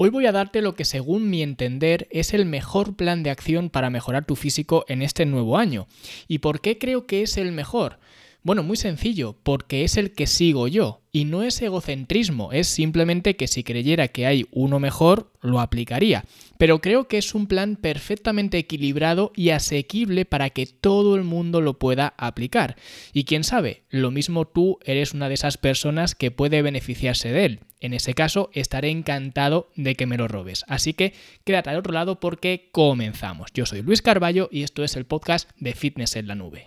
Hoy voy a darte lo que según mi entender es el mejor plan de acción para mejorar tu físico en este nuevo año. ¿Y por qué creo que es el mejor? Bueno, muy sencillo, porque es el que sigo yo. Y no es egocentrismo, es simplemente que si creyera que hay uno mejor, lo aplicaría. Pero creo que es un plan perfectamente equilibrado y asequible para que todo el mundo lo pueda aplicar. Y quién sabe, lo mismo tú eres una de esas personas que puede beneficiarse de él. En ese caso, estaré encantado de que me lo robes. Así que quédate al otro lado porque comenzamos. Yo soy Luis Carballo y esto es el podcast de Fitness en la Nube.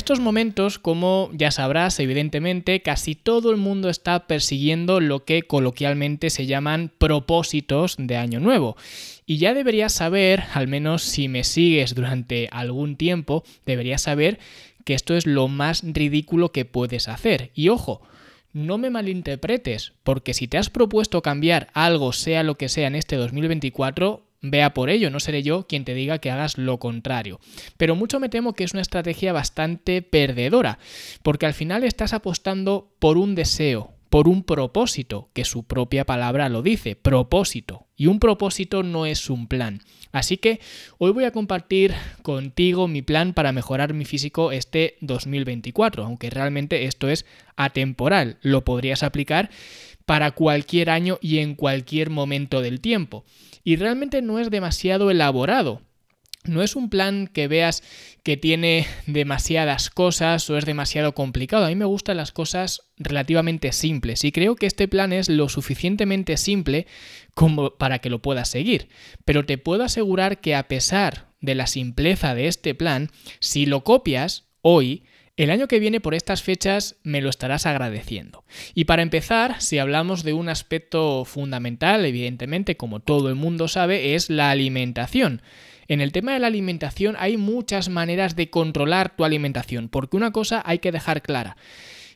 Estos momentos, como ya sabrás, evidentemente, casi todo el mundo está persiguiendo lo que coloquialmente se llaman propósitos de Año Nuevo. Y ya deberías saber, al menos si me sigues durante algún tiempo, deberías saber que esto es lo más ridículo que puedes hacer. Y ojo, no me malinterpretes, porque si te has propuesto cambiar algo, sea lo que sea, en este 2024, vea por ello, no seré yo quien te diga que hagas lo contrario. Pero mucho me temo que es una estrategia bastante perdedora, porque al final estás apostando por un deseo, por un propósito, que su propia palabra lo dice, propósito. Y un propósito no es un plan. Así que hoy voy a compartir contigo mi plan para mejorar mi físico este 2024, aunque realmente esto es atemporal, lo podrías aplicar para cualquier año y en cualquier momento del tiempo y realmente no es demasiado elaborado. No es un plan que veas que tiene demasiadas cosas o es demasiado complicado. A mí me gustan las cosas relativamente simples y creo que este plan es lo suficientemente simple como para que lo puedas seguir. Pero te puedo asegurar que a pesar de la simpleza de este plan, si lo copias hoy, el año que viene por estas fechas me lo estarás agradeciendo. Y para empezar, si hablamos de un aspecto fundamental, evidentemente, como todo el mundo sabe, es la alimentación. En el tema de la alimentación hay muchas maneras de controlar tu alimentación, porque una cosa hay que dejar clara.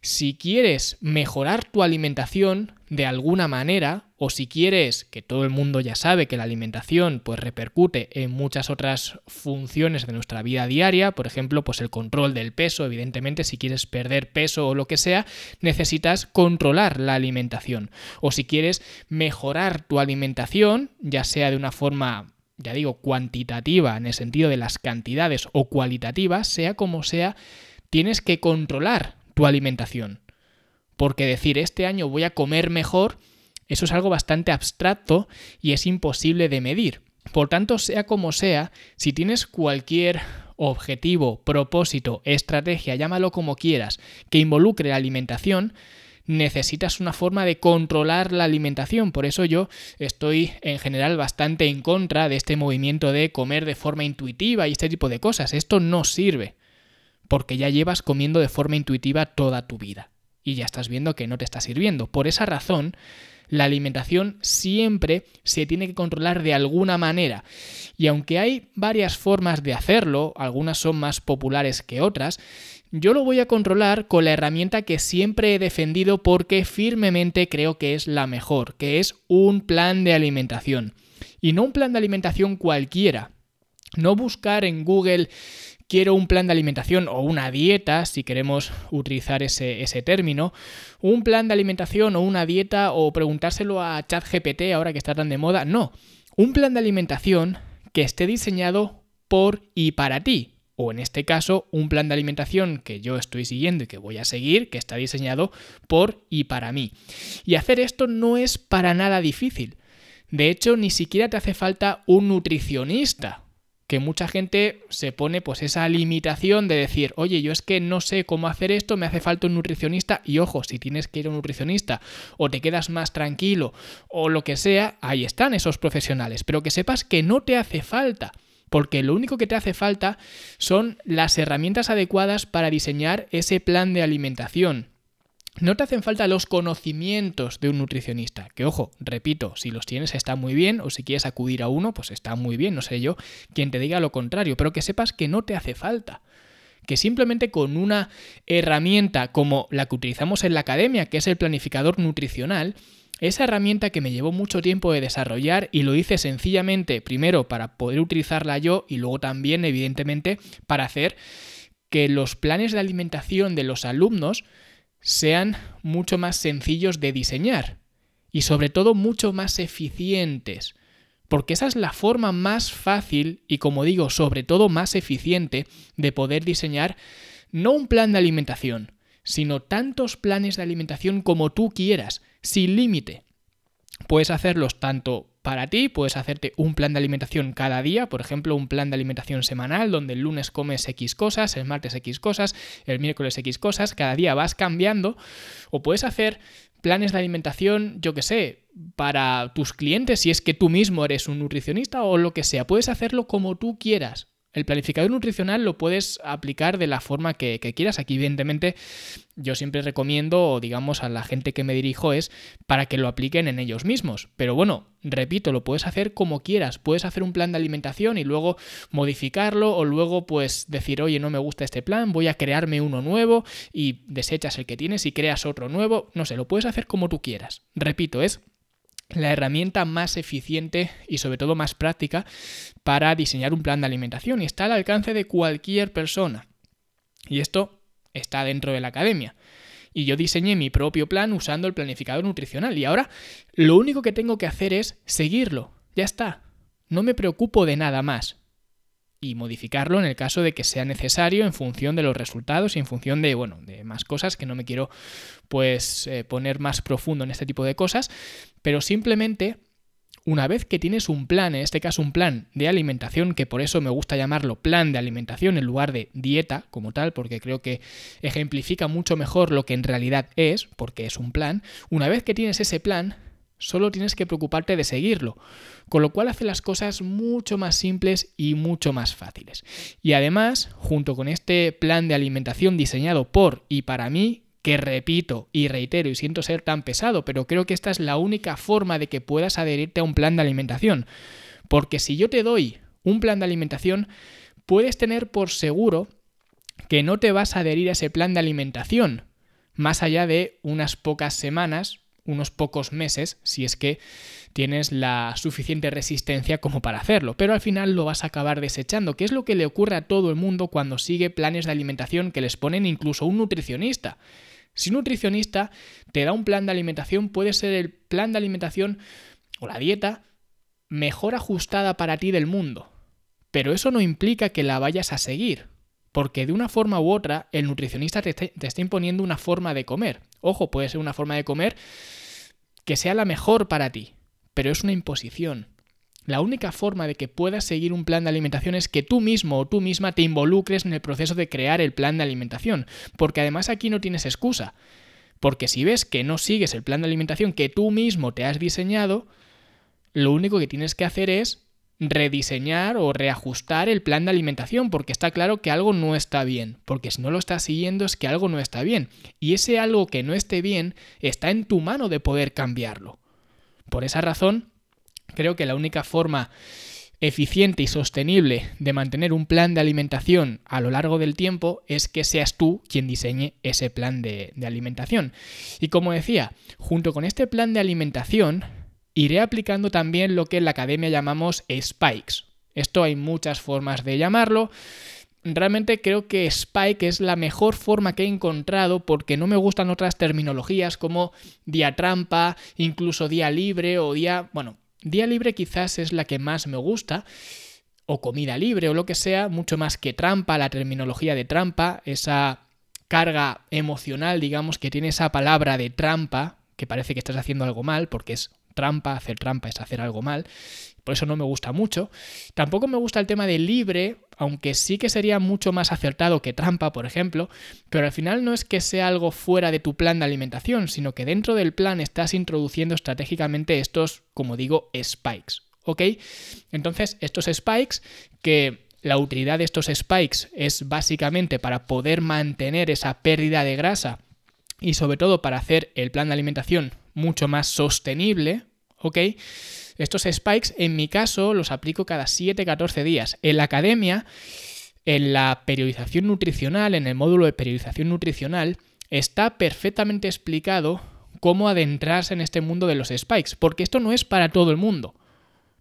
Si quieres mejorar tu alimentación de alguna manera, o si quieres, que todo el mundo ya sabe que la alimentación pues repercute en muchas otras funciones de nuestra vida diaria, por ejemplo, pues el control del peso, evidentemente si quieres perder peso o lo que sea, necesitas controlar la alimentación. O si quieres mejorar tu alimentación, ya sea de una forma ya digo, cuantitativa en el sentido de las cantidades o cualitativas, sea como sea, tienes que controlar tu alimentación. Porque decir este año voy a comer mejor, eso es algo bastante abstracto y es imposible de medir. Por tanto, sea como sea, si tienes cualquier objetivo, propósito, estrategia, llámalo como quieras, que involucre la alimentación, necesitas una forma de controlar la alimentación. Por eso yo estoy en general bastante en contra de este movimiento de comer de forma intuitiva y este tipo de cosas. Esto no sirve porque ya llevas comiendo de forma intuitiva toda tu vida y ya estás viendo que no te está sirviendo. Por esa razón, la alimentación siempre se tiene que controlar de alguna manera. Y aunque hay varias formas de hacerlo, algunas son más populares que otras, yo lo voy a controlar con la herramienta que siempre he defendido porque firmemente creo que es la mejor, que es un plan de alimentación. Y no un plan de alimentación cualquiera. No buscar en Google quiero un plan de alimentación o una dieta, si queremos utilizar ese, término, un plan de alimentación o una dieta o preguntárselo a ChatGPT ahora que está tan de moda. No, un plan de alimentación que esté diseñado por y para ti. O en este caso, un plan de alimentación que yo estoy siguiendo y que voy a seguir, que está diseñado por y para mí. Y hacer esto no es para nada difícil. De hecho, ni siquiera te hace falta un nutricionista que mucha gente se pone pues esa limitación de decir, oye, yo es que no sé cómo hacer esto, me hace falta un nutricionista y ojo, si tienes que ir a un nutricionista o te quedas más tranquilo o lo que sea, ahí están esos profesionales, pero que sepas que no te hace falta. Porque lo único que te hace falta son las herramientas adecuadas para diseñar ese plan de alimentación, no te hacen falta los conocimientos de un nutricionista, que ojo, repito, si los tienes está muy bien, o si quieres acudir a uno, pues está muy bien, no sé yo quien te diga lo contrario, pero que sepas que no te hace falta. Que simplemente con una herramienta como la que utilizamos en la academia, que es el planificador nutricional, esa herramienta que me llevó mucho tiempo de desarrollar y lo hice sencillamente, primero para poder utilizarla yo y luego también, evidentemente, para hacer que los planes de alimentación de los alumnos sean mucho más sencillos de diseñar y sobre todo mucho más eficientes. Porque esa es la forma más fácil y como digo, sobre todo más eficiente de poder diseñar no un plan de alimentación, sino tantos planes de alimentación como tú quieras, sin límite. Puedes hacerlos tanto para ti, puedes hacerte un plan de alimentación cada día, por ejemplo, un plan de alimentación semanal donde el lunes comes X cosas, el martes X cosas, el miércoles X cosas, cada día vas cambiando, o puedes hacer planes de alimentación, yo que sé, para tus clientes, si es que tú mismo eres un nutricionista o lo que sea, puedes hacerlo como tú quieras. El planificador nutricional lo puedes aplicar de la forma que, quieras. Aquí, evidentemente, yo siempre recomiendo, digamos, a la gente que me dirijo es para que lo apliquen en ellos mismos. Pero bueno, repito, lo puedes hacer como quieras. Puedes hacer un plan de alimentación y luego modificarlo o luego pues decir, oye, no me gusta este plan, voy a crearme uno nuevo y desechas el que tienes y creas otro nuevo. No sé, lo puedes hacer como tú quieras. Repito, es la herramienta más eficiente y sobre todo más práctica para diseñar un plan de alimentación y está al alcance de cualquier persona. Y esto está dentro de la academia. Y yo diseñé mi propio plan usando el planificador nutricional y ahora lo único que tengo que hacer es seguirlo. Ya está. No me preocupo de nada más y modificarlo en el caso de que sea necesario en función de los resultados y en función de, bueno, de más cosas que no me quiero pues eh, poner más profundo en este tipo de cosas, pero simplemente una vez que tienes un plan, en este caso un plan de alimentación, que por eso me gusta llamarlo plan de alimentación en lugar de dieta como tal, porque creo que ejemplifica mucho mejor lo que en realidad es, porque es un plan, una vez que tienes ese plan, Solo tienes que preocuparte de seguirlo, con lo cual hace las cosas mucho más simples y mucho más fáciles. Y además, junto con este plan de alimentación diseñado por y para mí, que repito y reitero y siento ser tan pesado, pero creo que esta es la única forma de que puedas adherirte a un plan de alimentación. Porque si yo te doy un plan de alimentación, puedes tener por seguro que no te vas a adherir a ese plan de alimentación, más allá de unas pocas semanas unos pocos meses si es que tienes la suficiente resistencia como para hacerlo, pero al final lo vas a acabar desechando, que es lo que le ocurre a todo el mundo cuando sigue planes de alimentación que les ponen incluso un nutricionista. Si un nutricionista te da un plan de alimentación, puede ser el plan de alimentación o la dieta mejor ajustada para ti del mundo, pero eso no implica que la vayas a seguir porque de una forma u otra el nutricionista te está, imponiendo una forma de comer. Ojo, puede ser una forma de comer que sea la mejor para ti, pero es una imposición. La única forma de que puedas seguir un plan de alimentación es que tú mismo o tú misma te involucres en el proceso de crear el plan de alimentación, porque además aquí no tienes excusa. Porque si ves que no sigues el plan de alimentación que tú mismo te has diseñado, lo único que tienes que hacer es rediseñar o reajustar el plan de alimentación porque está claro que algo no está bien, porque si no lo estás siguiendo es que algo no está bien y ese algo que no esté bien está en tu mano de poder cambiarlo. Por esa razón, creo que la única forma eficiente y sostenible de mantener un plan de alimentación a lo largo del tiempo es que seas tú quien diseñe ese plan de, de alimentación. Y como decía, junto con este plan de alimentación, iré aplicando también lo que en la academia llamamos spikes. Esto hay muchas formas de llamarlo. Realmente creo que Spike es la mejor forma que he encontrado porque no me gustan otras terminologías como día trampa, incluso día libre o día... Bueno, día libre quizás es la que más me gusta o comida libre o lo que sea, mucho más que trampa, la terminología de trampa, esa carga emocional, digamos, que tiene esa palabra de trampa, que parece que estás haciendo algo mal porque es trampa, hacer trampa es hacer algo mal, por eso no me gusta mucho. Tampoco me gusta el tema de libre, aunque sí que sería mucho más acertado que trampa, por ejemplo, pero al final no es que sea algo fuera de tu plan de alimentación, sino que dentro del plan estás introduciendo estratégicamente estos, como digo, spikes. ¿Ok? Entonces, estos spikes que la utilidad de estos spikes es básicamente para poder mantener esa pérdida de grasa y sobre todo para hacer el plan de alimentación mucho más sostenible, ¿ok? Estos spikes en mi caso los aplico cada 7-14 días. En la academia, en la periodización nutricional, en el módulo de periodización nutricional, está perfectamente explicado cómo adentrarse en este mundo de los spikes, porque esto no es para todo el mundo.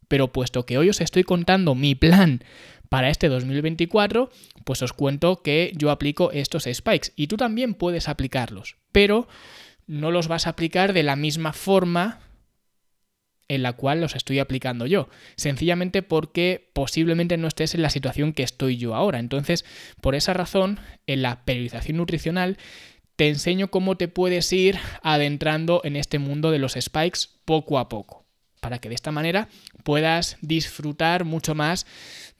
Pero puesto que hoy os estoy contando mi plan para este 2024, pues os cuento que yo aplico estos spikes y tú también puedes aplicarlos, pero no los vas a aplicar de la misma forma en la cual los estoy aplicando yo, sencillamente porque posiblemente no estés en la situación que estoy yo ahora. Entonces, por esa razón, en la periodización nutricional te enseño cómo te puedes ir adentrando en este mundo de los spikes poco a poco, para que de esta manera puedas disfrutar mucho más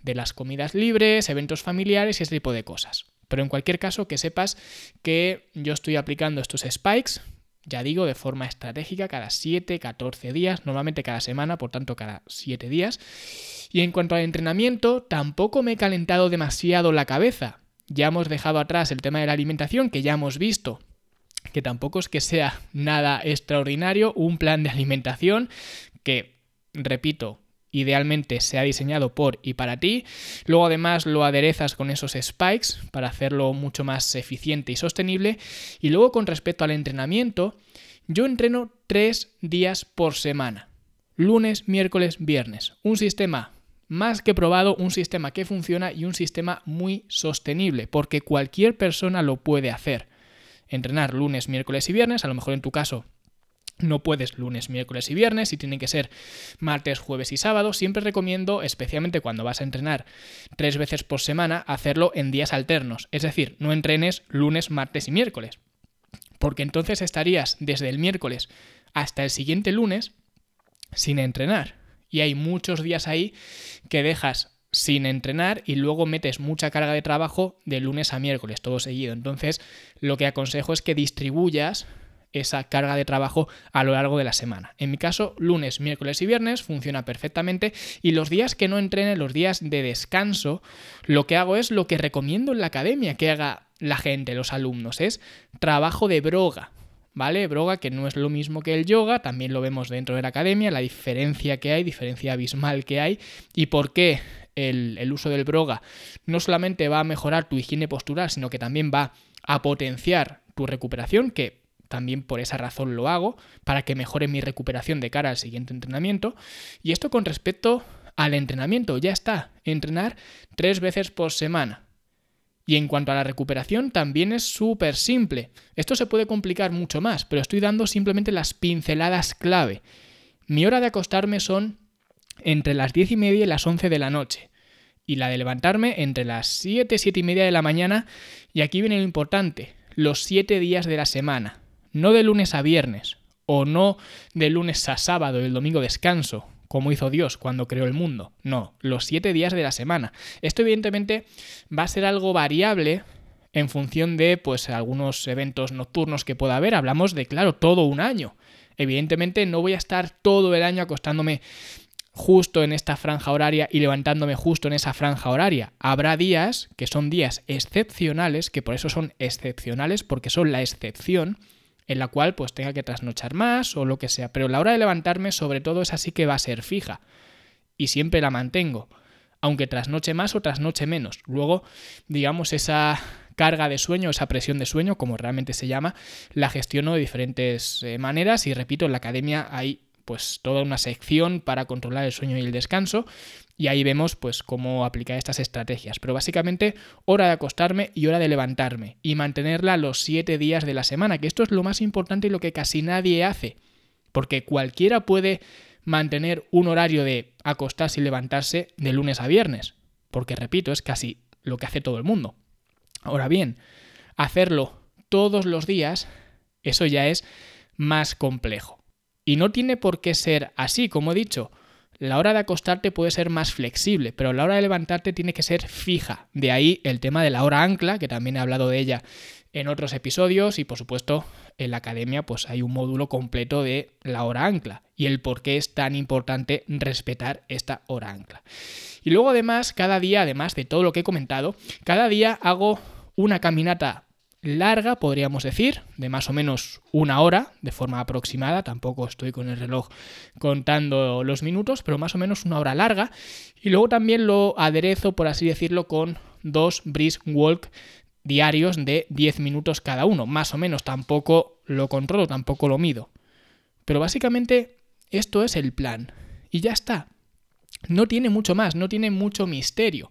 de las comidas libres, eventos familiares y ese tipo de cosas. Pero en cualquier caso, que sepas que yo estoy aplicando estos spikes, ya digo, de forma estratégica, cada 7, 14 días, normalmente cada semana, por tanto cada 7 días. Y en cuanto al entrenamiento, tampoco me he calentado demasiado la cabeza. Ya hemos dejado atrás el tema de la alimentación, que ya hemos visto que tampoco es que sea nada extraordinario, un plan de alimentación que, repito, idealmente se ha diseñado por y para ti. Luego además lo aderezas con esos spikes para hacerlo mucho más eficiente y sostenible. Y luego con respecto al entrenamiento, yo entreno tres días por semana. Lunes, miércoles, viernes. Un sistema más que probado, un sistema que funciona y un sistema muy sostenible, porque cualquier persona lo puede hacer. Entrenar lunes, miércoles y viernes, a lo mejor en tu caso no puedes lunes, miércoles y viernes y tienen que ser martes, jueves y sábado. Siempre recomiendo, especialmente cuando vas a entrenar tres veces por semana, hacerlo en días alternos. Es decir, no entrenes lunes, martes y miércoles. Porque entonces estarías desde el miércoles hasta el siguiente lunes sin entrenar. Y hay muchos días ahí que dejas sin entrenar y luego metes mucha carga de trabajo de lunes a miércoles, todo seguido. Entonces, lo que aconsejo es que distribuyas esa carga de trabajo a lo largo de la semana. En mi caso, lunes, miércoles y viernes funciona perfectamente y los días que no entrene, los días de descanso, lo que hago es lo que recomiendo en la academia que haga la gente, los alumnos, es trabajo de broga. ¿Vale? Broga, que no es lo mismo que el yoga, también lo vemos dentro de la academia, la diferencia que hay, diferencia abismal que hay, y por qué el, el uso del broga no solamente va a mejorar tu higiene postural, sino que también va a potenciar tu recuperación, que también por esa razón lo hago, para que mejore mi recuperación de cara al siguiente entrenamiento. Y esto con respecto al entrenamiento, ya está, entrenar tres veces por semana. Y en cuanto a la recuperación, también es súper simple. Esto se puede complicar mucho más, pero estoy dando simplemente las pinceladas clave. Mi hora de acostarme son entre las diez y media y las 11 de la noche. Y la de levantarme entre las 7, 7 y media de la mañana. Y aquí viene lo importante, los 7 días de la semana no de lunes a viernes, o no de lunes a sábado y el domingo descanso, como hizo Dios cuando creó el mundo. No, los siete días de la semana. Esto evidentemente va a ser algo variable en función de pues algunos eventos nocturnos que pueda haber. Hablamos de, claro, todo un año. Evidentemente no voy a estar todo el año acostándome justo en esta franja horaria y levantándome justo en esa franja horaria. Habrá días que son días excepcionales, que por eso son excepcionales, porque son la excepción, en la cual pues tenga que trasnochar más o lo que sea. Pero la hora de levantarme sobre todo es así que va a ser fija y siempre la mantengo, aunque trasnoche más o trasnoche menos. Luego, digamos, esa carga de sueño, esa presión de sueño, como realmente se llama, la gestiono de diferentes eh, maneras y repito, en la academia hay pues toda una sección para controlar el sueño y el descanso y ahí vemos pues cómo aplicar estas estrategias. Pero básicamente hora de acostarme y hora de levantarme y mantenerla los siete días de la semana, que esto es lo más importante y lo que casi nadie hace. Porque cualquiera puede mantener un horario de acostarse y levantarse de lunes a viernes. Porque repito, es casi lo que hace todo el mundo. Ahora bien, hacerlo todos los días, eso ya es más complejo. Y no tiene por qué ser así, como he dicho. La hora de acostarte puede ser más flexible, pero la hora de levantarte tiene que ser fija. De ahí el tema de la hora ancla, que también he hablado de ella en otros episodios y por supuesto en la academia pues hay un módulo completo de la hora ancla y el por qué es tan importante respetar esta hora ancla. Y luego además, cada día, además de todo lo que he comentado, cada día hago una caminata larga, podríamos decir, de más o menos una hora, de forma aproximada, tampoco estoy con el reloj contando los minutos, pero más o menos una hora larga. Y luego también lo aderezo, por así decirlo, con dos brisk walk diarios de 10 minutos cada uno, más o menos, tampoco lo controlo, tampoco lo mido. Pero básicamente esto es el plan. Y ya está. No tiene mucho más, no tiene mucho misterio.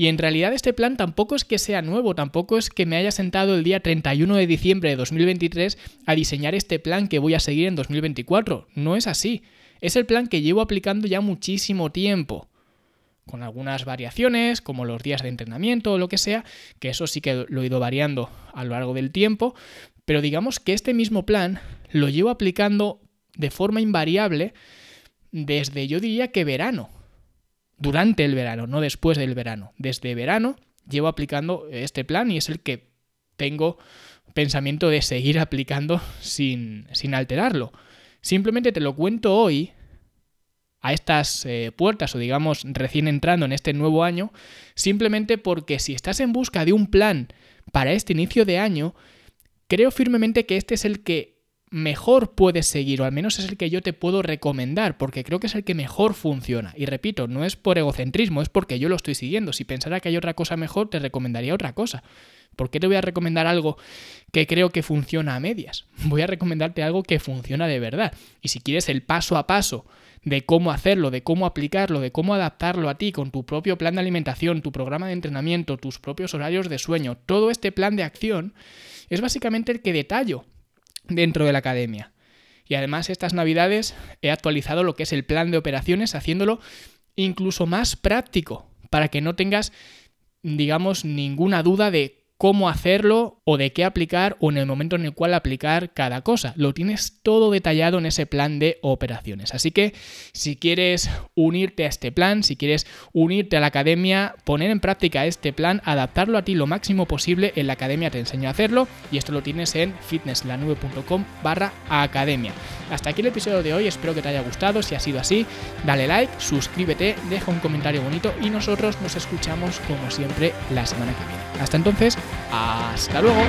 Y en realidad este plan tampoco es que sea nuevo, tampoco es que me haya sentado el día 31 de diciembre de 2023 a diseñar este plan que voy a seguir en 2024. No es así. Es el plan que llevo aplicando ya muchísimo tiempo. Con algunas variaciones, como los días de entrenamiento o lo que sea, que eso sí que lo he ido variando a lo largo del tiempo, pero digamos que este mismo plan lo llevo aplicando de forma invariable desde yo diría que verano durante el verano, no después del verano. Desde verano llevo aplicando este plan y es el que tengo pensamiento de seguir aplicando sin, sin alterarlo. Simplemente te lo cuento hoy a estas eh, puertas o digamos recién entrando en este nuevo año, simplemente porque si estás en busca de un plan para este inicio de año, creo firmemente que este es el que mejor puedes seguir, o al menos es el que yo te puedo recomendar, porque creo que es el que mejor funciona. Y repito, no es por egocentrismo, es porque yo lo estoy siguiendo. Si pensara que hay otra cosa mejor, te recomendaría otra cosa. ¿Por qué te voy a recomendar algo que creo que funciona a medias? Voy a recomendarte algo que funciona de verdad. Y si quieres el paso a paso de cómo hacerlo, de cómo aplicarlo, de cómo adaptarlo a ti con tu propio plan de alimentación, tu programa de entrenamiento, tus propios horarios de sueño, todo este plan de acción es básicamente el que detallo dentro de la academia. Y además estas navidades he actualizado lo que es el plan de operaciones haciéndolo incluso más práctico para que no tengas digamos ninguna duda de cómo hacerlo o de qué aplicar o en el momento en el cual aplicar cada cosa. Lo tienes todo detallado en ese plan de operaciones. Así que si quieres unirte a este plan, si quieres unirte a la academia, poner en práctica este plan, adaptarlo a ti lo máximo posible, en la academia te enseño a hacerlo y esto lo tienes en fitnesslanube.com barra academia. Hasta aquí el episodio de hoy, espero que te haya gustado, si ha sido así, dale like, suscríbete, deja un comentario bonito y nosotros nos escuchamos como siempre la semana que viene. Hasta entonces, hasta luego.